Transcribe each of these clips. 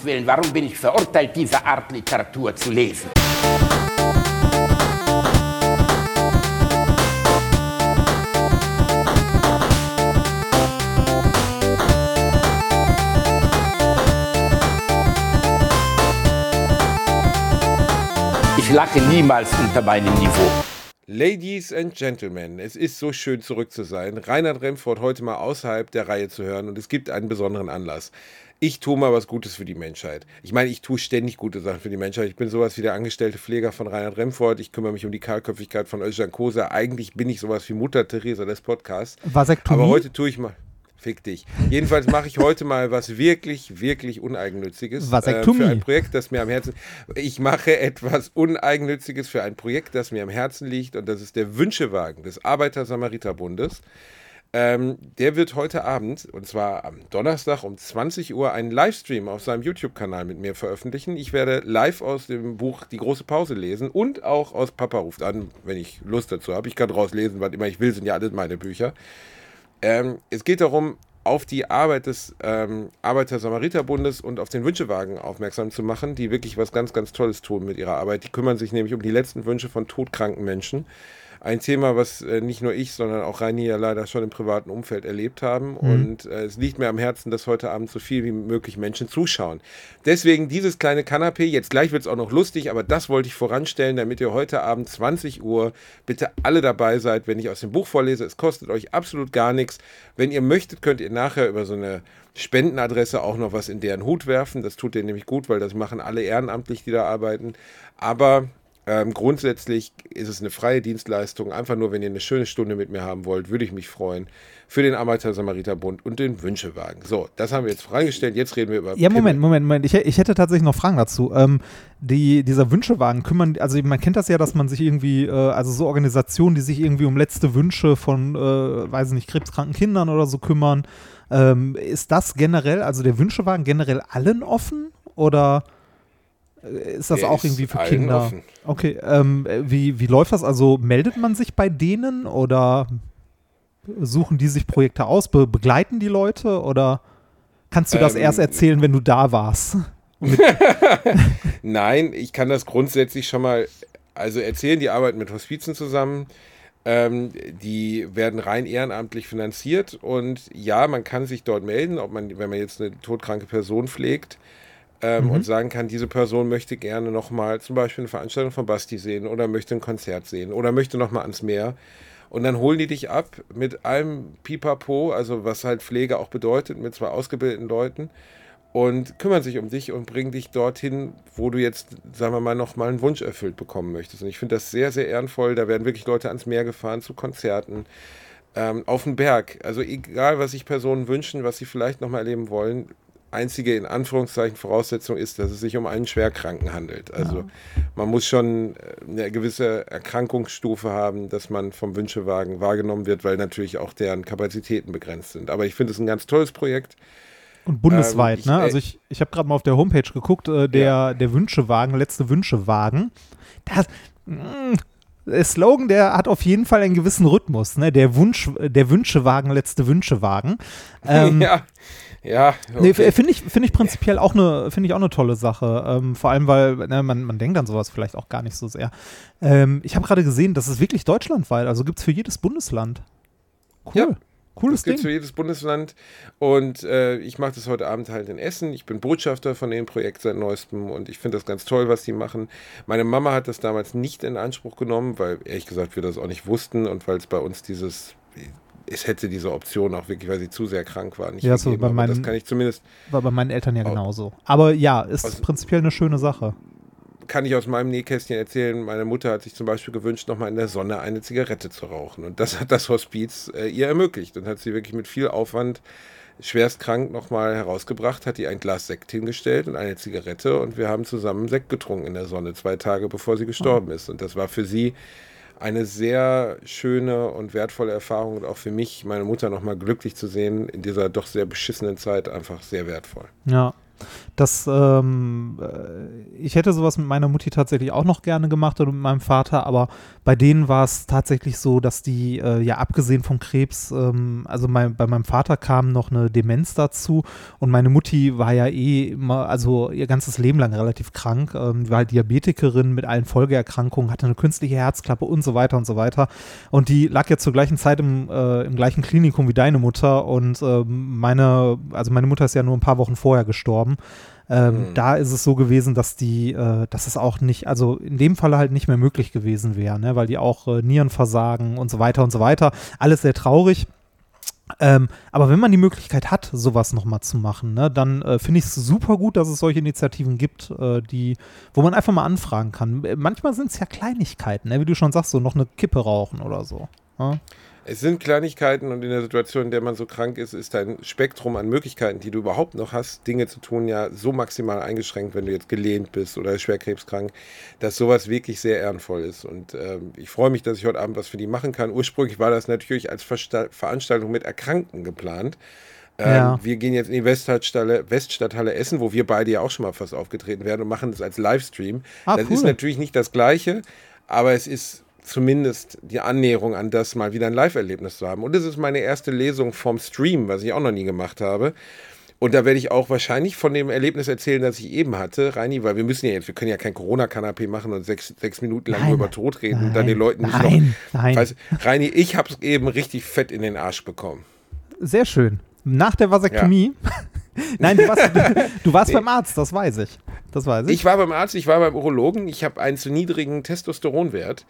Gottes Willen, warum bin ich verurteilt, diese Art Literatur zu lesen? Ich lache niemals unter meinem Niveau. Ladies and Gentlemen, es ist so schön zurück zu sein. Reinhard Remford heute mal außerhalb der Reihe zu hören und es gibt einen besonderen Anlass. Ich tue mal was Gutes für die Menschheit. Ich meine, ich tue ständig gute Sachen für die Menschheit. Ich bin sowas wie der angestellte Pfleger von Reinhard Remford. Ich kümmere mich um die Kahlköpfigkeit von Özcan Kosa. Eigentlich bin ich sowas wie Mutter Theresa des Podcasts. Vasektomie? Aber heute tue ich mal. Fick dich. Jedenfalls mache ich heute mal was wirklich, wirklich Uneigennütziges. Vasektomie. Äh, für ein Projekt, das mir am Herzen. Ich mache etwas Uneigennütziges für ein Projekt, das mir am Herzen liegt. Und das ist der Wünschewagen des Arbeiter-Samariter-Bundes. Ähm, der wird heute Abend, und zwar am Donnerstag um 20 Uhr, einen Livestream auf seinem YouTube-Kanal mit mir veröffentlichen. Ich werde live aus dem Buch Die große Pause lesen und auch aus Papa ruft an, wenn ich Lust dazu habe. Ich kann draus lesen, was immer ich will, sind ja alles meine Bücher. Ähm, es geht darum, auf die Arbeit des ähm, Arbeiter-Samariter-Bundes und auf den Wünschewagen aufmerksam zu machen, die wirklich was ganz, ganz Tolles tun mit ihrer Arbeit. Die kümmern sich nämlich um die letzten Wünsche von todkranken Menschen. Ein Thema, was äh, nicht nur ich, sondern auch Reini ja leider schon im privaten Umfeld erlebt haben. Mhm. Und äh, es liegt mir am Herzen, dass heute Abend so viel wie möglich Menschen zuschauen. Deswegen dieses kleine Kanapé. Jetzt gleich wird es auch noch lustig, aber das wollte ich voranstellen, damit ihr heute Abend 20 Uhr bitte alle dabei seid, wenn ich aus dem Buch vorlese. Es kostet euch absolut gar nichts. Wenn ihr möchtet, könnt ihr nachher über so eine Spendenadresse auch noch was in deren Hut werfen. Das tut denen nämlich gut, weil das machen alle ehrenamtlich, die da arbeiten. Aber ähm, grundsätzlich ist es eine freie Dienstleistung. Einfach nur, wenn ihr eine schöne Stunde mit mir haben wollt, würde ich mich freuen. Für den Arbeiter-Samariter-Bund und den Wünschewagen. So, das haben wir jetzt vorangestellt. Jetzt reden wir über. Ja, Moment, Pimmel. Moment, Moment. Ich, ich, hätte tatsächlich noch Fragen dazu. Ähm, die, dieser Wünschewagen kümmern, also man kennt das ja, dass man sich irgendwie, äh, also so Organisationen, die sich irgendwie um letzte Wünsche von, äh, weiß ich nicht, krebskranken Kindern oder so kümmern. Ähm, ist das generell, also der Wünschewagen generell allen offen oder? Ist das Der auch ist irgendwie für Kinder? offen. Okay, ähm, wie, wie läuft das? Also meldet man sich bei denen oder suchen die sich Projekte aus? Be begleiten die Leute oder kannst du das Ähm, erst erzählen, wenn du da warst? Nein, ich kann das grundsätzlich schon mal, also erzählen, die arbeiten mit Hospizen zusammen. Ähm, die werden rein ehrenamtlich finanziert und ja, man kann sich dort melden, ob man, wenn man jetzt eine todkranke Person pflegt ähm, Mhm. und sagen kann, diese Person möchte gerne nochmal zum Beispiel eine Veranstaltung von Basti sehen oder möchte ein Konzert sehen oder möchte nochmal ans Meer. Und dann holen die dich ab mit allem Pipapo, also was halt Pflege auch bedeutet, mit zwei ausgebildeten Leuten und kümmern sich um dich und bringen dich dorthin, wo du jetzt, sagen wir mal, nochmal einen Wunsch erfüllt bekommen möchtest. Und ich finde das sehr, sehr ehrenvoll. Da werden wirklich Leute ans Meer gefahren zu Konzerten, ähm, auf den Berg. Also egal, was sich Personen wünschen, was sie vielleicht nochmal erleben wollen. Einzige in Anführungszeichen Voraussetzung ist, dass es sich um einen Schwerkranken handelt. Also man muss schon äh, eine gewisse Erkrankungsstufe haben, dass man vom Wünschewagen wahrgenommen wird, weil natürlich auch deren Kapazitäten begrenzt sind. Aber ich finde es ein ganz tolles Projekt. Und bundesweit, Ähm, ich- ne? äh, Also ich, ich habe gerade mal auf der Homepage geguckt, äh, der, Ja. der Wünschewagen, letzte Wünschewagen. Das, mh, der Slogan, der hat auf jeden Fall einen gewissen Rhythmus, ne? Der Wunsch, der Wünschewagen, letzte Wünschewagen. Ähm, ja, ja. Nee, okay. finde ich, finde ich prinzipiell auch eine, finde ich auch eine tolle Sache. Ähm, vor allem, weil ne, man, man denkt an sowas vielleicht auch gar nicht so sehr. Ähm, ich habe gerade gesehen, das ist wirklich deutschlandweit, also gibt es für jedes Bundesland. Cool. Ja, Cooles Das gibt es für jedes Bundesland. Und äh, ich mache das heute Abend halt in Essen. Ich bin Botschafter von dem Projekt seit neuestem und ich finde das ganz toll, was die machen. Meine Mama hat das damals nicht in Anspruch genommen, weil ehrlich gesagt wir das auch nicht wussten und weil es bei uns dieses, es hätte diese Option auch wirklich, weil sie zu sehr krank war, nicht Ja, so gegeben. bei meinen- das kann ich zumindest, War bei meinen Eltern ja Au- genauso. Aber ja, ist Aus- prinzipiell eine schöne Sache. kann ich aus meinem Nähkästchen erzählen, meine Mutter hat sich zum Beispiel gewünscht, nochmal in der Sonne eine Zigarette zu rauchen. Und das hat das Hospiz äh, ihr ermöglicht und hat sie wirklich mit viel Aufwand schwerst krank nochmal herausgebracht, hat ihr ein Glas Sekt hingestellt und eine Zigarette und wir haben zusammen Sekt getrunken in der Sonne, zwei Tage bevor sie gestorben ist. Und das war für sie eine sehr schöne und wertvolle Erfahrung und auch für mich, meine Mutter nochmal glücklich zu sehen, in dieser doch sehr beschissenen Zeit einfach sehr wertvoll. Ja. Das, ähm, äh, ich hätte sowas mit meiner Mutti tatsächlich auch noch gerne gemacht oder mit meinem Vater, aber bei denen war es tatsächlich so, dass die, äh, ja, abgesehen vom Krebs, ähm, also mein, bei meinem Vater kam noch eine Demenz dazu und meine Mutti war ja eh immer, also ihr ganzes Leben lang relativ krank, ähm, war halt Diabetikerin mit allen Folgeerkrankungen, hatte eine künstliche Herzklappe und so weiter und so weiter. Und die lag ja zur gleichen Zeit im, äh, im gleichen Klinikum wie deine Mutter und äh, meine, also meine Mutter ist ja nur ein paar Wochen vorher gestorben. Ähm, mhm. Da ist es so gewesen, dass die, äh, dass es auch nicht, also in dem Fall halt nicht mehr möglich gewesen wäre, ne? weil die auch äh, Nierenversagen und so weiter und so weiter. Alles sehr traurig. Ähm, aber wenn man die Möglichkeit hat, sowas nochmal zu machen, ne, dann äh, finde ich es super gut, dass es solche Initiativen gibt, äh, die, wo man einfach mal anfragen kann. Manchmal sind es ja Kleinigkeiten, ne, wie du schon sagst, so noch eine Kippe rauchen oder so. Ja? Es sind Kleinigkeiten und in der Situation, in der man so krank ist, ist dein Spektrum an Möglichkeiten, die du überhaupt noch hast, Dinge zu tun, ja so maximal eingeschränkt, wenn du jetzt gelehnt bist oder schwerkrebskrank, dass sowas wirklich sehr ehrenvoll ist. Und ähm, ich freue mich, dass ich heute Abend was für die machen kann. Ursprünglich war das natürlich als Versta Veranstaltung mit Erkrankten geplant. Ähm, ja. Wir gehen jetzt in die Weststadthalle, Weststadthalle Essen, wo wir beide ja auch schon mal fast aufgetreten werden und machen das als Livestream. Ah, das cool. ist natürlich nicht das Gleiche, aber es ist zumindest die Annäherung an das, mal wieder ein Live-Erlebnis zu haben. Und das ist meine erste Lesung vom Stream, was ich auch noch nie gemacht habe. Und da werde ich auch wahrscheinlich von dem Erlebnis erzählen, das ich eben hatte, Reini, weil wir müssen ja jetzt, wir können ja kein Corona-Kanapé machen und sechs, sechs Minuten lang nein, über Tod reden nein, und dann den Leuten nicht nein, noch. Nein. Weiß, Reini, ich habe es eben richtig fett in den Arsch bekommen. Sehr schön. Nach der Vasektomie. Ja. Nein, du warst, du, du warst nee. beim Arzt, das weiß ich. Das weiß ich. Ich war beim Arzt, ich war beim Urologen. Ich habe einen zu niedrigen Testosteronwert.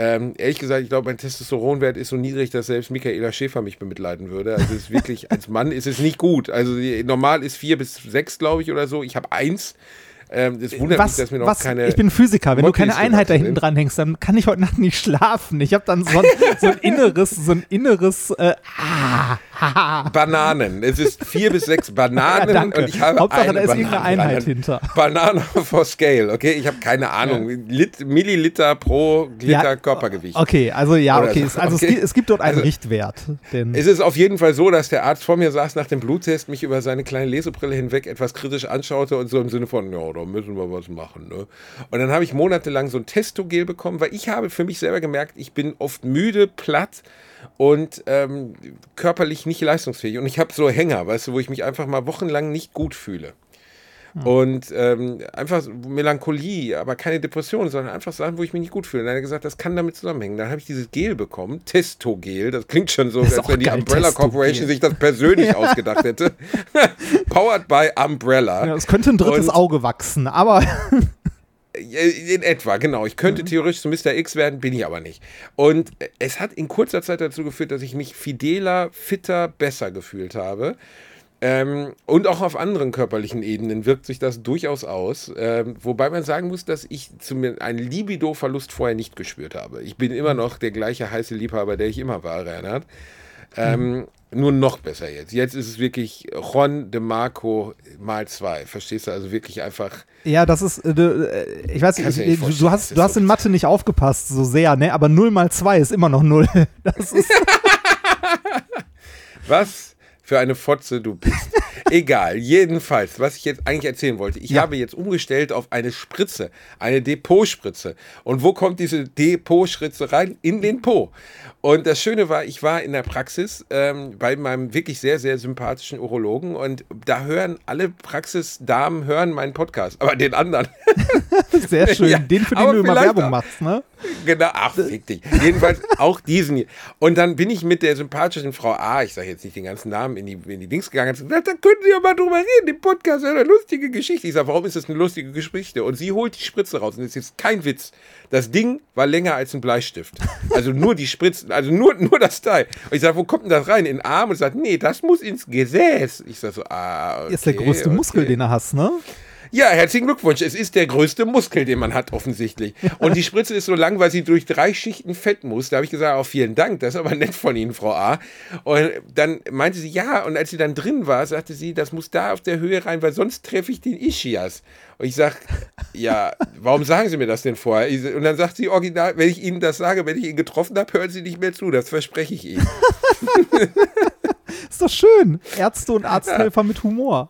Ähm, ehrlich gesagt, ich glaube, mein Testosteronwert ist so niedrig, dass selbst Michaela Schäfer mich bemitleiden würde. Also es ist wirklich, als Mann ist es nicht gut. Also normal ist vier bis sechs, glaube ich, oder so. Ich habe eins. Ähm, das wundert was, mich, dass mir noch was, keine. Ich bin Physiker. Wenn Mottlis du keine Einheit da hinten dran hängst, dann kann ich heute Nacht nicht schlafen. Ich habe dann so ein, so ein, inneres, so ein inneres. Äh, ah, Bananen. Es ist vier bis sechs Bananen ja, und ich habe Hauptsache, eine da ist irgendeine Einheit hinter. Banane for Scale. Okay, ich habe keine Ahnung. Ja. Lit, Milliliter pro Liter ja, Körpergewicht. Okay, also ja, okay. So. Also okay. Es, gibt, es, gibt dort einen also, Richtwert. es ist auf jeden Fall so, dass der Arzt vor mir saß nach dem Bluttest, mich über seine kleine Lesebrille hinweg etwas kritisch anschaute und so im Sinne von, ja, da müssen wir was machen. Ne? Und dann habe ich monatelang so ein Testogel bekommen, weil ich habe für mich selber gemerkt, ich bin oft müde, platt und ähm, körperlich nicht leistungsfähig. Und ich habe so Hänger, weißt du, wo ich mich einfach mal wochenlang nicht gut fühle. Hm. Und ähm, einfach Melancholie, aber keine Depression, sondern einfach Sachen, wo ich mich nicht gut fühle. Und dann hat er gesagt, das kann damit zusammenhängen. Dann habe ich dieses Gel bekommen, Testogel. Das klingt schon so, als wenn die Umbrella Corporation sich das persönlich ausgedacht hätte. Powered by Umbrella. Ja, es könnte ein drittes Und, Auge wachsen, aber. In etwa, genau. Ich könnte mhm. theoretisch zu Mr. X werden, bin ich aber nicht. Und es hat in kurzer Zeit dazu geführt, dass ich mich fideler, fitter, besser gefühlt habe. Ähm, und auch auf anderen körperlichen Ebenen wirkt sich das durchaus aus. Ähm, wobei man sagen muss, dass ich einen Libido-Verlust vorher nicht gespürt habe. Ich bin immer noch der gleiche heiße Liebhaber, der ich immer war, Reinhard. Ähm, mhm. Nur noch besser jetzt. Jetzt ist es wirklich Ron de Marco mal zwei. Verstehst du? Also wirklich einfach. Ja, das ist, äh, äh ich weiß nicht, ich, nicht du hast, du hast in Mathe nicht aufgepasst so sehr, ne? Aber 0 mal 2 ist immer noch 0. Das ist Was? für eine Fotze du bist. Egal, jedenfalls, was ich jetzt eigentlich erzählen wollte. Ich ja. habe jetzt umgestellt auf eine Spritze, eine Depotspritze. Und wo kommt diese Depotspritze rein? In den Po. Und das Schöne war, ich war in der Praxis ähm, bei meinem wirklich sehr, sehr sympathischen Urologen und da hören alle Praxisdamen hören meinen Podcast, aber den anderen. sehr schön, ja, den für den du immer Werbung auch. machst, ne? Genau, ach, fick dich. Jedenfalls auch diesen hier. Und dann bin ich mit der sympathischen Frau A, ich sage jetzt nicht den ganzen Namen, in die, in die Dings gegangen und gesagt, da können Sie ja mal drüber reden, im Podcast ist eine lustige Geschichte. Ich sage, warum ist das eine lustige Geschichte? Und sie holt die Spritze raus und das ist jetzt kein Witz. Das Ding war länger als ein Bleistift. Also nur die Spritzen, also nur, nur das Teil. Und ich sage, wo kommt denn das rein? In den Arm? Und sagt, nee, das muss ins Gesäß. Ich sage so, ah, okay, Ist der größte okay. Muskel, den er hast, ne? Ja, herzlichen Glückwunsch. Es ist der größte Muskel, den man hat, offensichtlich. Und die Spritze ist so lang, weil sie durch drei Schichten Fett muss. Da habe ich gesagt, auch oh, vielen Dank, das ist aber nett von Ihnen, Frau A. Und dann meinte sie, ja, und als sie dann drin war, sagte sie, das muss da auf der Höhe rein, weil sonst treffe ich den Ischias. Und ich sage, ja, warum sagen Sie mir das denn vorher? Und dann sagt sie original, wenn ich Ihnen das sage, wenn ich ihn getroffen habe, hören Sie nicht mehr zu, das verspreche ich Ihnen. ist doch schön. Ärzte und Arzthelfer ja. mit Humor.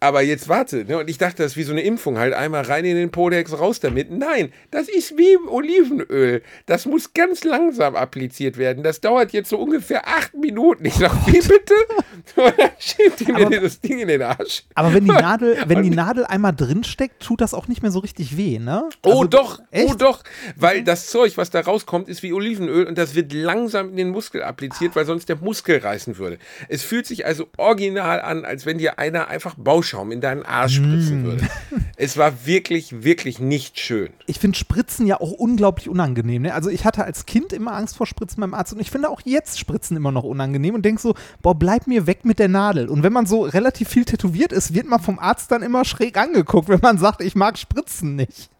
Aber jetzt warte, ne? und ich dachte, das ist wie so eine Impfung, halt einmal rein in den Podex, raus damit. Nein, das ist wie Olivenöl. Das muss ganz langsam appliziert werden. Das dauert jetzt so ungefähr acht Minuten. Ich sag, wie bitte? Und dann schiebt die mir Aber- das Ding in den Arsch. Aber wenn die Nadel, wenn die Nadel einmal drin steckt, tut das auch nicht mehr so richtig weh, ne? Oh Also, doch, oh echt? doch, weil das Zeug, was da rauskommt, ist wie Olivenöl und das wird langsam in den Muskel appliziert, weil sonst der Muskel reißen würde. Es fühlt sich also original an, als wenn dir einer einfach Bauschaum in deinen Arsch spritzen Mm. würde. Es war wirklich, wirklich nicht schön. Ich finde Spritzen ja auch unglaublich unangenehm. Ne? Also ich hatte als Kind immer Angst vor Spritzen beim Arzt und ich finde auch jetzt Spritzen immer noch unangenehm und denk so, boah, bleib mir weg mit der Nadel. Und wenn man so relativ viel tätowiert ist, wird man vom Arzt dann immer schräg angeguckt, wenn man sagt, ich mag Spritzen nicht.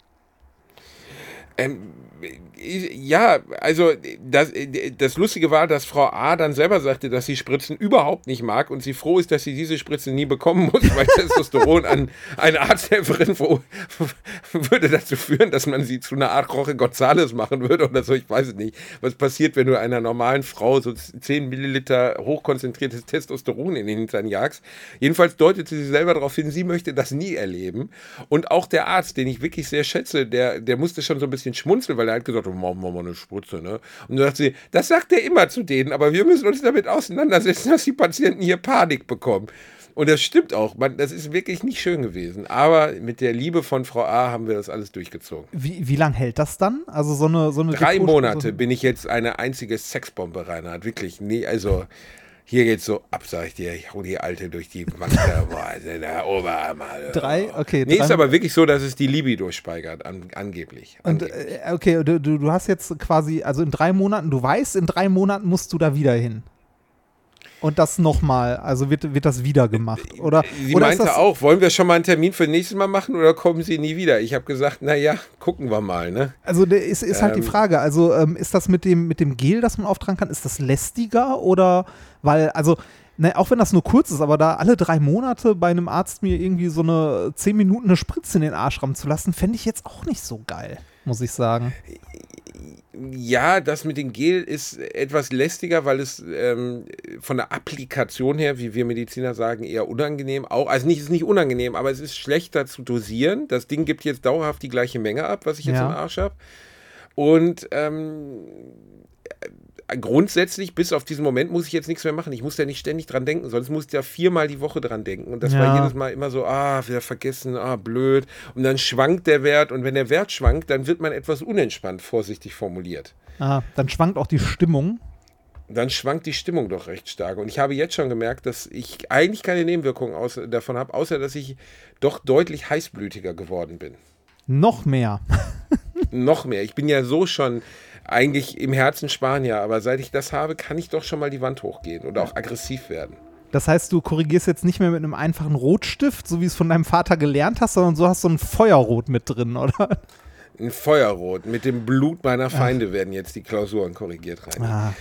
Ähm, ja, also das, das Lustige war, dass Frau A. dann selber sagte, dass sie Spritzen überhaupt nicht mag und sie froh ist, dass sie diese Spritzen nie bekommen muss, weil Testosteron an eine Arzthelferin würde dazu führen, dass man sie zu einer Art Roche Gonzales machen würde oder so. Ich weiß es nicht. Was passiert, wenn du einer normalen Frau so 10 Milliliter hochkonzentriertes Testosteron in den Hintern jagst? Jedenfalls deutete sie selber darauf hin, sie möchte das nie erleben. Und auch der Arzt, den ich wirklich sehr schätze, der, der musste schon so ein bisschen schmunzeln, weil er hat gesagt, oh, machen wir mal eine Spritze, ne? Und dann sagt sie, das sagt er immer zu denen, aber wir müssen uns damit auseinandersetzen, dass die Patienten hier Panik bekommen. Und das stimmt auch, man, das ist wirklich nicht schön gewesen. Aber mit der Liebe von Frau A haben wir das alles durchgezogen. Wie, wie lange hält das dann? Also so eine, so eine Drei Monate bin ich jetzt eine einzige Sexbombe, Reinhard. Wirklich, nee, also hier geht's so ab, sag ich dir. Ich hol die Alte durch die Wand. boah, der Oberarm. Alter. Drei? Okay. Nee, drei ist aber wirklich so, dass es die Libido steigert, an, angeblich. Und angeblich. äh, okay, du du hast jetzt quasi, also in drei Monaten, du weißt, in drei Monaten musst du da wieder hin. Und das nochmal, also wird, wird das wieder gemacht. Oder, Sie oder meinte auch, wollen wir schon mal einen Termin für nächstes Mal machen oder kommen Sie nie wieder? Ich habe gesagt, naja, gucken wir mal, ne? Also ist, ist halt die Ähm. Frage, also ähm, ist das mit dem, mit dem Gel, das man auftragen kann, ist das lästiger oder, weil, also, ne, auch wenn das nur kurz ist, aber da alle drei Monate bei einem Arzt mir irgendwie so eine zehn Minuten eine Spritze in den Arsch rammen zu lassen, fände ich jetzt auch nicht so geil, muss ich sagen. Ja, das mit dem Gel ist etwas lästiger, weil es ähm, von der Applikation her, wie wir Mediziner sagen, eher unangenehm auch. Also nicht, es ist nicht unangenehm, aber es ist schlechter zu dosieren. Das Ding gibt jetzt dauerhaft die gleiche Menge ab, was ich jetzt Ja. im Arsch habe. Und ähm, äh, grundsätzlich, bis auf diesen Moment, muss ich jetzt nichts mehr machen. Ich muss ja nicht ständig dran denken, sonst muss ich ja viermal die Woche dran denken. Und das Ja. war jedes Mal immer so, ah, wieder vergessen, ah, blöd. Und dann schwankt der Wert. Und wenn der Wert schwankt, dann wird man etwas unentspannt, vorsichtig formuliert. Ah, dann schwankt auch die Stimmung. Dann schwankt die Stimmung doch recht stark. Und ich habe jetzt schon gemerkt, dass ich eigentlich keine Nebenwirkungen aus, davon habe, außer dass ich doch deutlich heißblütiger geworden bin. Noch mehr. Noch mehr. Ich bin ja so schon eigentlich im Herzen Spanier, aber seit ich das habe, kann ich doch schon mal die Wand hochgehen oder auch aggressiv werden. Das heißt, du korrigierst jetzt nicht mehr mit einem einfachen Rotstift, so wie es von deinem Vater gelernt hast, sondern so hast du ein Feuerrot mit drin, oder? Ein Feuerrot. Mit dem Blut meiner Feinde werden jetzt die Klausuren korrigiert rein. Ah.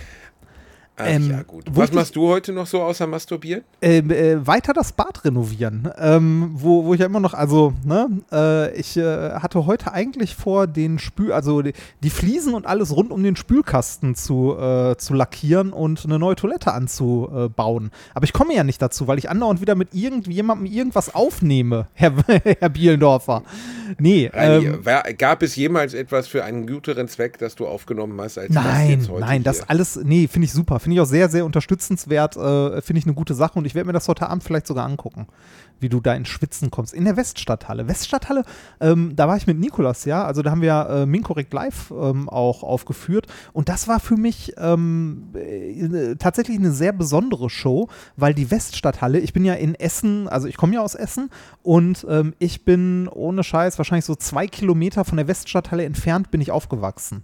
Ach ähm, ja, gut. Was machst du heute noch so außer masturbieren? Ähm, äh, weiter das Bad renovieren, ähm, wo, wo ich ja immer noch, also, ne, äh, ich äh, hatte heute eigentlich vor, den Spül, also die, die Fliesen und alles rund um den Spülkasten zu, äh, zu lackieren und eine neue Toilette anzubauen. Aber ich komme ja nicht dazu, weil ich andauernd wieder mit irgendjemandem irgendwas aufnehme, Herr, Herr Bielendorfer. Nee, Reini, ähm, war, gab es jemals etwas für einen guteren Zweck, das du aufgenommen hast, als das Nein, jetzt heute nein, das hier? alles, nee, finde ich super. Finde ich auch sehr, sehr unterstützenswert. Äh, finde ich eine gute Sache und ich werde mir das heute Abend vielleicht sogar angucken, wie du da ins Schwitzen kommst. In der Weststadthalle. Weststadthalle, ähm, da war ich mit Nikolas, ja. Also da haben wir äh, Minkorrekt Live ähm, auch aufgeführt und das war für mich ähm, äh, tatsächlich eine sehr besondere Show, weil die Weststadthalle, ich bin ja in Essen, also ich komme ja aus Essen und ähm, ich bin ohne Scheiß wahrscheinlich so zwei Kilometer von der Weststadthalle entfernt bin ich aufgewachsen.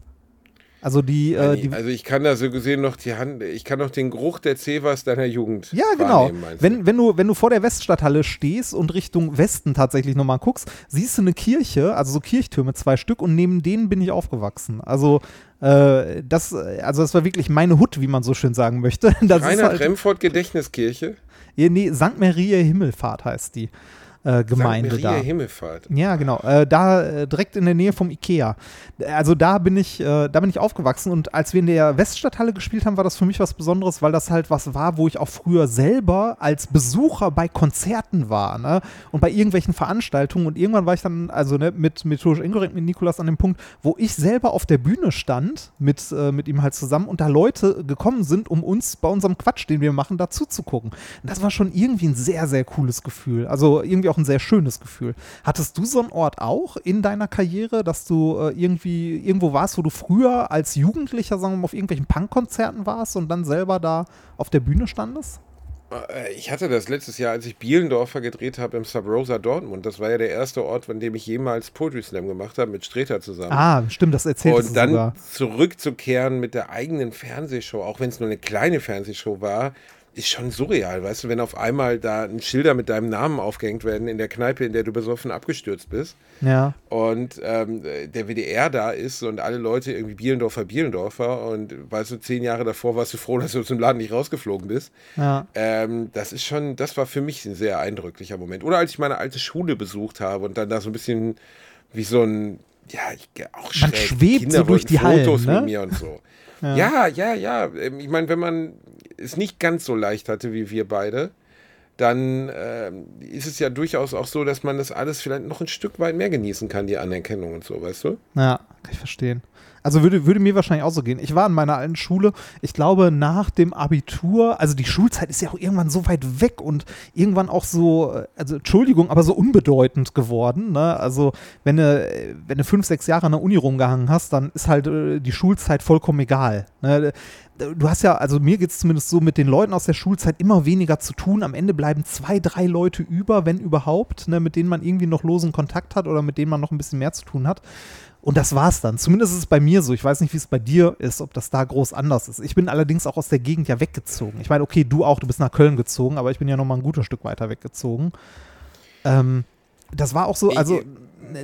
Also die, äh, die also ich kann da so gesehen noch die Hand, ich kann noch den Geruch der Cevas deiner Jugend Ja, genau. Wenn, wenn, du, wenn du vor der Weststadthalle stehst und Richtung Westen tatsächlich nochmal guckst, siehst du eine Kirche, also so Kirchtürme, zwei Stück, und neben denen bin ich aufgewachsen. Also, äh, das, also das war wirklich meine Hut, wie man so schön sagen möchte. Das Reinhard halt, Remford Gedächtniskirche. nee, St. Maria Himmelfahrt heißt die. Äh, Gemeinde St. Maria da. Himmelfahrt. Ja, genau. Äh, da äh, direkt in der Nähe vom Ikea. Also da bin ich, äh, da bin ich aufgewachsen und als wir in der Weststadthalle gespielt haben, war das für mich was Besonderes, weil das halt was war, wo ich auch früher selber als Besucher bei Konzerten war, ne? Und bei irgendwelchen Veranstaltungen und irgendwann war ich dann, also ne, mit Tosh Inkorrekt, mit Nikolas an dem Punkt, wo ich selber auf der Bühne stand mit äh, mit ihm halt zusammen und da Leute gekommen sind, um uns bei unserem Quatsch, den wir machen, dazu zu gucken. Und das war schon irgendwie ein sehr sehr cooles Gefühl. Also irgendwie auch ein sehr schönes Gefühl. Hattest du so einen Ort auch in deiner Karriere, dass du äh, irgendwie irgendwo warst, wo du früher als Jugendlicher, sagen wir mal, auf irgendwelchen Punkkonzerten warst und dann selber da auf der Bühne standest? Äh, Ich hatte das letztes Jahr, als ich Bielendorfer gedreht habe im Sub Rosa Dortmund. Das war ja der erste Ort, an dem ich jemals Poetry Slam gemacht habe, mit Streter zusammen. Ah, stimmt, das erzählst und dann sogar. zurückzukehren mit der eigenen Fernsehshow, auch wenn es nur eine kleine Fernsehshow war, ist schon surreal, weißt du, wenn auf einmal da ein Schilder mit deinem Namen aufgehängt werden in der Kneipe, in der du besoffen abgestürzt bist Ja. und ähm, der WDR da ist und alle Leute irgendwie Bielendorfer, Bielendorfer und weißt du, zehn Jahre davor warst du froh, dass du aus dem Laden nicht rausgeflogen bist. Ja. Ähm, das ist schon, das war für mich ein sehr eindrücklicher Moment. Oder als ich meine alte Schule besucht habe und dann da so ein bisschen wie so ein, ja, ich, auch schräg. schwebt Kinder so durch die Hallen, Fotos ne? mit mir und so. ja, ja, ja. Ähm, Ich meine, wenn man es nicht ganz so leicht hatte wie wir beide, dann ähm, ist es ja durchaus auch so, dass man das alles vielleicht noch ein Stück weit mehr genießen kann, die Anerkennung und so, weißt du? Ja, kann ich verstehen. Also würde, würde mir wahrscheinlich auch so gehen. Ich war in meiner alten Schule, ich glaube nach dem Abitur, also die Schulzeit ist ja auch irgendwann so weit weg und irgendwann auch so, äh, also Entschuldigung, aber so unbedeutend geworden. Ne? Also wenn du, äh, wenn du fünf, sechs Jahre an der Uni rumgehangen hast, dann ist halt äh, die Schulzeit vollkommen egal. Ne? Du hast ja, also mir geht es zumindest so mit den Leuten aus der Schulzeit immer weniger zu tun. Am Ende bleiben zwei, drei Leute über, wenn überhaupt, ne, mit denen man irgendwie noch losen Kontakt hat oder mit denen man noch ein bisschen mehr zu tun hat. Und das war's dann. Zumindest ist es bei mir so. Ich weiß nicht, wie es bei dir ist, ob das da groß anders ist. Ich bin allerdings auch aus der Gegend ja weggezogen. Ich meine, okay, du auch, du bist nach Köln gezogen, aber ich bin ja noch mal ein gutes Stück weiter weggezogen. Ähm, das war auch so, also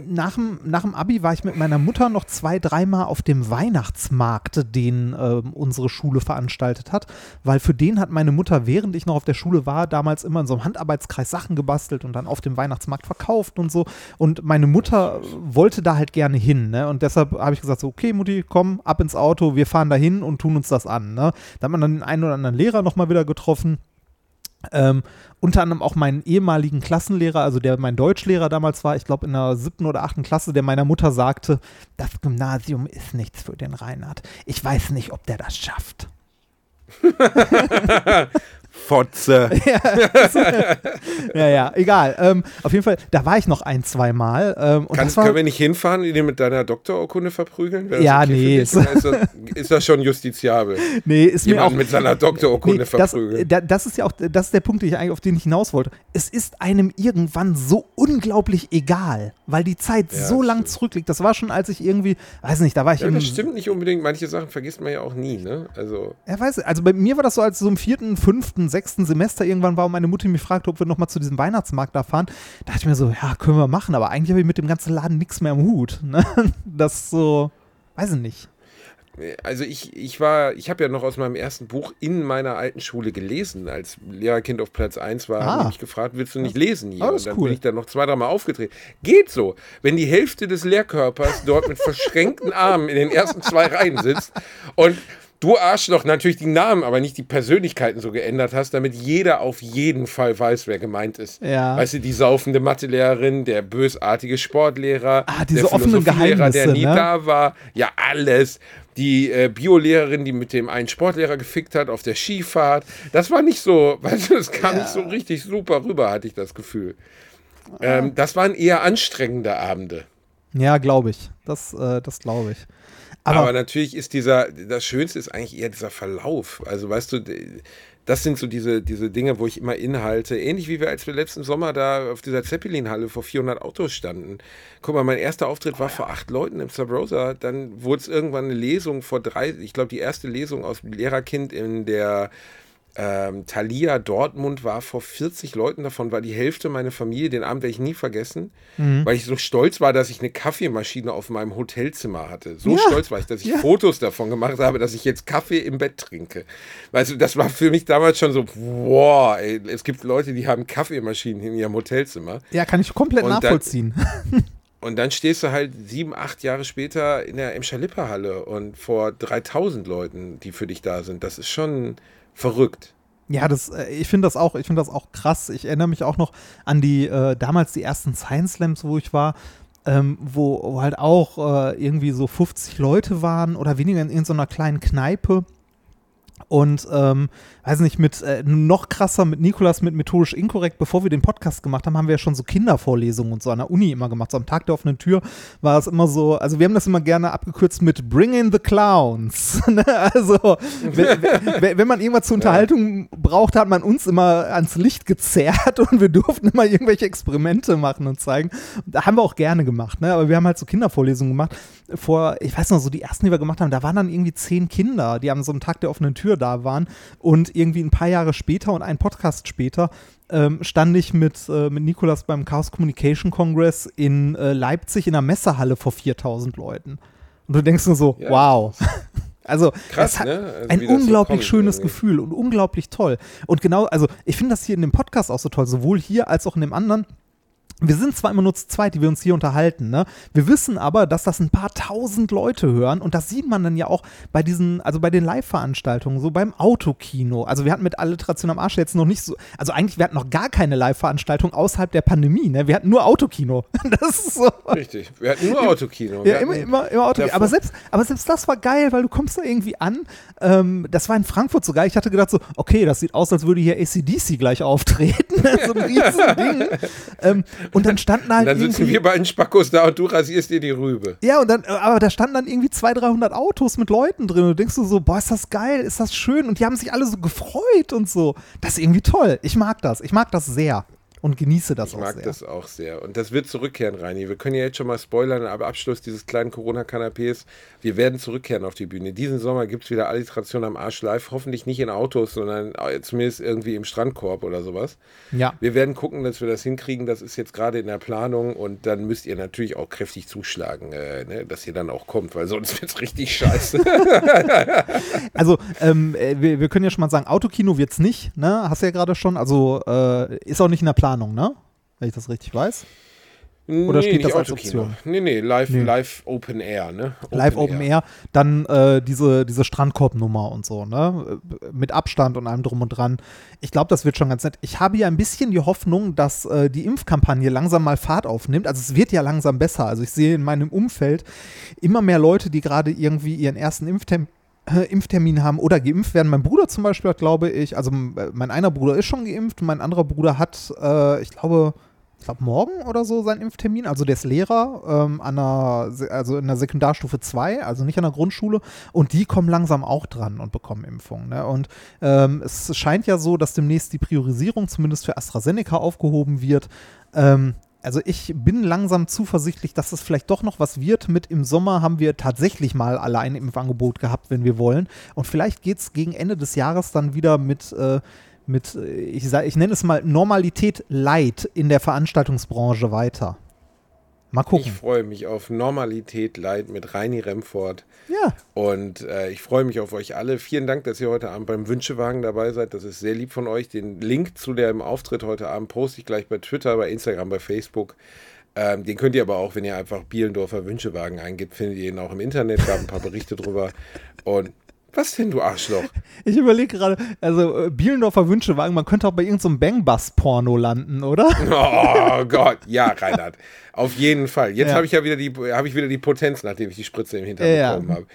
nach dem, nach dem Abi war ich mit meiner Mutter noch zwei, dreimal auf dem Weihnachtsmarkt, den ähm, unsere Schule veranstaltet hat, weil für den hat meine Mutter, während ich noch auf der Schule war, damals immer in so einem Handarbeitskreis Sachen gebastelt und dann auf dem Weihnachtsmarkt verkauft und so. Und meine Mutter wollte da halt gerne hin, ne? Und deshalb habe ich gesagt, so, okay, Mutti, komm, ab ins Auto, wir fahren da hin und tun uns das an. Ne? Da hat man dann den einen oder anderen Lehrer nochmal wieder getroffen. Ähm, unter anderem auch meinen ehemaligen Klassenlehrer, also der mein Deutschlehrer damals war, ich glaube in der siebten oder achten Klasse, der meiner Mutter sagte, das Gymnasium ist nichts für den Reinhard. Ich weiß nicht, ob der das schafft. Fotze. Ja, ja, egal. Ähm, auf jeden Fall, da war ich noch ein, zwei Mal. Ähm, und Kann, das war, können wir nicht hinfahren und ihn mit deiner Doktorurkunde verprügeln? Wäre das Ja, für nee, Ist das, ist das schon justiziabel? nee, ist mir auch mit seiner Doktorurkunde Nee, das, verprügeln. da- das ist ja auch, das ist der Punkt, den ich eigentlich, auf den ich hinaus wollte. Es ist einem irgendwann so unglaublich egal, weil die Zeit Ja, so das lang stimmt. zurückliegt. Das war schon, als ich irgendwie, weiß nicht, da war ich ja, das stimmt nicht unbedingt. Manche Sachen vergisst man ja auch nie, ne? Also, Ja, weiß. Also bei mir war das so, als so im vierten, fünften, sechsten Semester irgendwann war und meine Mutter mich fragte, ob wir nochmal zu diesem Weihnachtsmarkt da fahren. Da dachte ich mir so, ja, können wir machen, aber eigentlich habe ich mit dem ganzen Laden nichts mehr am Hut. Ne? Das so, weiß ich nicht. also ich, ich war, ich habe ja noch aus meinem ersten Buch in meiner alten Schule gelesen. Als Lehrerkind auf Platz 1 war, Ah. habe ich mich gefragt, willst du nicht lesen hier? Das und dann cool. bin ich dann noch zwei, dreimal aufgetreten. Geht so. Wenn die Hälfte des Lehrkörpers dort mit verschränkten Armen in den ersten zwei Reihen sitzt und du Arschloch natürlich die Namen, aber nicht die Persönlichkeiten so geändert hast, damit jeder auf jeden Fall weiß, wer gemeint ist. Ja. Weißt du, die saufende Mathelehrerin, der bösartige Sportlehrer, Ah, diese der offenen Philosophielehrer, der nie ne? da war. Ja, alles. Die äh, Biolehrerin, die mit dem einen Sportlehrer gefickt hat auf der Skifahrt. Das war nicht so, weißt du, das kam nicht so richtig super rüber, hatte ich das Gefühl. Ähm, das waren eher anstrengende Abende. Ja, glaube ich. Das, äh, das glaube ich. Aber, Aber, natürlich ist dieser, das Schönste ist eigentlich eher dieser Verlauf. Also weißt du, das sind so diese, diese Dinge, wo ich immer inhalte. Ähnlich wie wir, als wir letzten Sommer da auf dieser Zeppelin-Halle vor 400 Autos standen. Guck mal, mein erster Auftritt war vor acht Leuten im Sub Rosa. Dann wurde es irgendwann eine Lesung vor drei, ich glaube die erste Lesung aus Lehrerkind in der Ähm, Thalia Dortmund war vor 40 Leuten, davon war die Hälfte meine Familie. Den Abend werde ich nie vergessen, Mhm. weil ich so stolz war, dass ich eine Kaffeemaschine auf meinem Hotelzimmer hatte. So Ja. stolz war ich, dass ich Fotos davon gemacht habe, dass ich jetzt Kaffee im Bett trinke. Weißt du, das war für mich damals schon so, wow, ey, es gibt Leute, die haben Kaffeemaschinen in ihrem Hotelzimmer. Ja, kann ich komplett Und dann- nachvollziehen. Und dann stehst du halt sieben, acht Jahre später in der Emscher Lippe Halle und vor 3000 Leuten, die für dich da sind. Das ist schon verrückt. Ja, das, äh, ich finde das auch, ich finde das auch krass. Ich erinnere mich auch noch an die, äh, damals die ersten Science Slams, wo ich war, ähm, wo, wo halt auch äh, irgendwie so 50 Leute waren oder weniger in irgendeiner kleinen Kneipe. Und ähm, weiß nicht, mit äh, noch krasser mit Nikolas mit methodisch inkorrekt, bevor wir den Podcast gemacht haben, haben wir ja schon so Kindervorlesungen und so an der Uni immer gemacht. So am Tag der offenen Tür war es immer so, also wir haben das immer gerne abgekürzt mit Bring in the Clowns. Ne? also wenn, wenn, wenn man irgendwas zur Unterhaltung braucht, hat man uns immer ans Licht gezerrt und wir durften immer irgendwelche Experimente machen und zeigen. Da haben wir auch gerne gemacht, ne? aber wir haben halt so Kindervorlesungen gemacht. Vor, ich weiß noch, so die ersten, die wir gemacht haben, da waren dann irgendwie zehn Kinder, die am so einem Tag der offenen Tür da waren und irgendwie ein paar Jahre später und einen Podcast später ähm, stand ich mit, äh, mit Nikolas beim Chaos Communication Congress in äh, Leipzig in einer Messehalle vor 4000 Leuten. Und du denkst nur so, Ja. wow. Also, Krass, es hat ne? Also ein so unglaublich kommt schönes irgendwie. Gefühl und unglaublich toll. Und genau, also ich finde das hier in dem Podcast auch so toll, sowohl hier als auch in dem anderen. Wir sind zwar immer nur zu zweit, die wir uns hier unterhalten, ne? Wir wissen aber, dass das ein paar tausend Leute hören und das sieht man dann ja auch bei diesen, also bei den Live-Veranstaltungen, so beim Autokino. Also wir hatten mit Alliteration am Arsch jetzt noch nicht so, also eigentlich, wir hatten noch gar keine Live-Veranstaltung außerhalb der Pandemie, ne? Wir hatten nur Autokino. Das ist so. Richtig. Wir hatten nur Autokino. Wir Ja, immer, immer, immer Auto. davor- Aber selbst, aber selbst das war geil, weil du kommst da irgendwie an. Ähm, das war in Frankfurt sogar. Ich hatte gedacht so, okay, das sieht aus, als würde hier ACDC gleich auftreten. so ein riesen Ding. Ähm, und dann standen halt dann sitzen wir beiden Spackos da und du rasierst dir die Rübe. ja, und dann, aber da standen dann irgendwie 200, 300 Autos mit Leuten drin. Und du denkst du so, boah, ist das geil, ist das schön. Und die haben sich alle so gefreut und so. Das ist irgendwie toll. Ich mag das. Ich mag das sehr. Und genieße das Ich auch mag sehr. das auch sehr. Und das wird zurückkehren, Reini. Wir können ja jetzt schon mal spoilern, aber Abschluss dieses kleinen Corona-Kanapés. Wir werden zurückkehren auf die Bühne. Diesen Sommer gibt es wieder Alliteration am Arsch live. Hoffentlich nicht in Autos, sondern äh, zumindest irgendwie im Strandkorb oder sowas. Ja. Wir werden gucken, dass wir das hinkriegen. Das ist jetzt gerade in der Planung und dann müsst ihr natürlich auch kräftig zuschlagen, äh, ne, dass ihr dann auch kommt, weil sonst wird es richtig scheiße. Also, ähm, äh, wir, wir können ja schon mal sagen, Autokino wird's nicht, ne? Hast du ja gerade schon. Also, äh, ist auch nicht in der Planung, ne? Wenn ich das richtig weiß. Oder steht nicht das als Autokino. Option? Nee, nee, live, Nee. live Open Air, ne? Live Open Air, dann äh, diese, diese Strandkorbnummer und so, ne? Mit Abstand und allem drum und dran. Ich glaube, das wird schon ganz nett. Ich habe ja ein bisschen die Hoffnung, dass äh, die Impfkampagne langsam mal Fahrt aufnimmt. Also es wird ja langsam besser. Also ich sehe in meinem Umfeld immer mehr Leute, die gerade irgendwie ihren ersten Impftermin äh, Impftermin haben oder geimpft werden. Mein Bruder zum Beispiel hat, glaube ich, also äh, mein einer Bruder ist schon geimpft, mein anderer Bruder hat, äh, ich glaube, ich glaube morgen oder so seinen Impftermin. Also der ist Lehrer ähm, an einer, also in der Sekundarstufe 2, also nicht an der Grundschule. Und die kommen langsam auch dran und bekommen Impfungen. Ne? Und ähm, es scheint ja so, dass demnächst die Priorisierung zumindest für AstraZeneca aufgehoben wird. Ähm, also ich bin langsam zuversichtlich, dass es vielleicht doch noch was wird. Mit im Sommer haben wir tatsächlich mal allein im Angebot gehabt, wenn wir wollen. Und vielleicht geht es gegen Ende des Jahres dann wieder mit, äh, mit äh, ich, ich nenne es mal Normalität Light in der Veranstaltungsbranche weiter. Mal Ich gucken. freue mich auf Normalität Light mit Reini Remford. Ja, Und äh, ich freue mich auf euch alle. Vielen Dank, dass ihr heute Abend beim Wünschewagen dabei seid. Das ist sehr lieb von euch. Den Link zu dem Auftritt heute Abend poste ich gleich bei Twitter, bei Instagram, bei Facebook. Ähm, den könnt ihr aber auch, wenn ihr einfach Bielendorfer Wünschewagen eingibt, findet ihr ihn auch im Internet. Gab ein paar Berichte drüber. Und was denn, du Arschloch? ich überlege gerade, also äh, Bielendorfer Wünschewagen, man könnte auch bei irgendeinem so Bangbus-Porno landen, oder? Oh Gott, ja, Reinhard. Auf jeden Fall. Jetzt Ja. habe ich ja wieder die, habe ich wieder die Potenz, nachdem ich die Spritze im Hintern Ja. bekommen habe.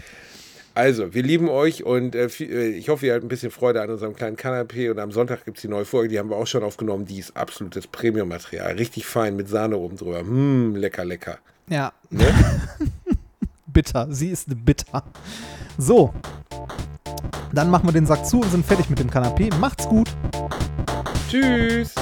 Also, wir lieben euch und äh, äh, ich hoffe, ihr habt ein bisschen Freude an unserem kleinen Kanapé. Und am Sonntag gibt es die neue Folge, die haben wir auch schon aufgenommen. Die ist absolutes Premium-Material. Richtig fein mit Sahne oben drüber. Hm, lecker, lecker. Ja. Ne? bitter. Sie ist bitter. So. Dann machen wir den Sack zu und sind fertig mit dem Kanapé. Macht's gut. Tschüss.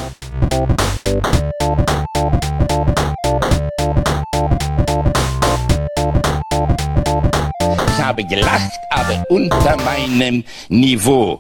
Ich habe gelacht, aber unter meinem Niveau.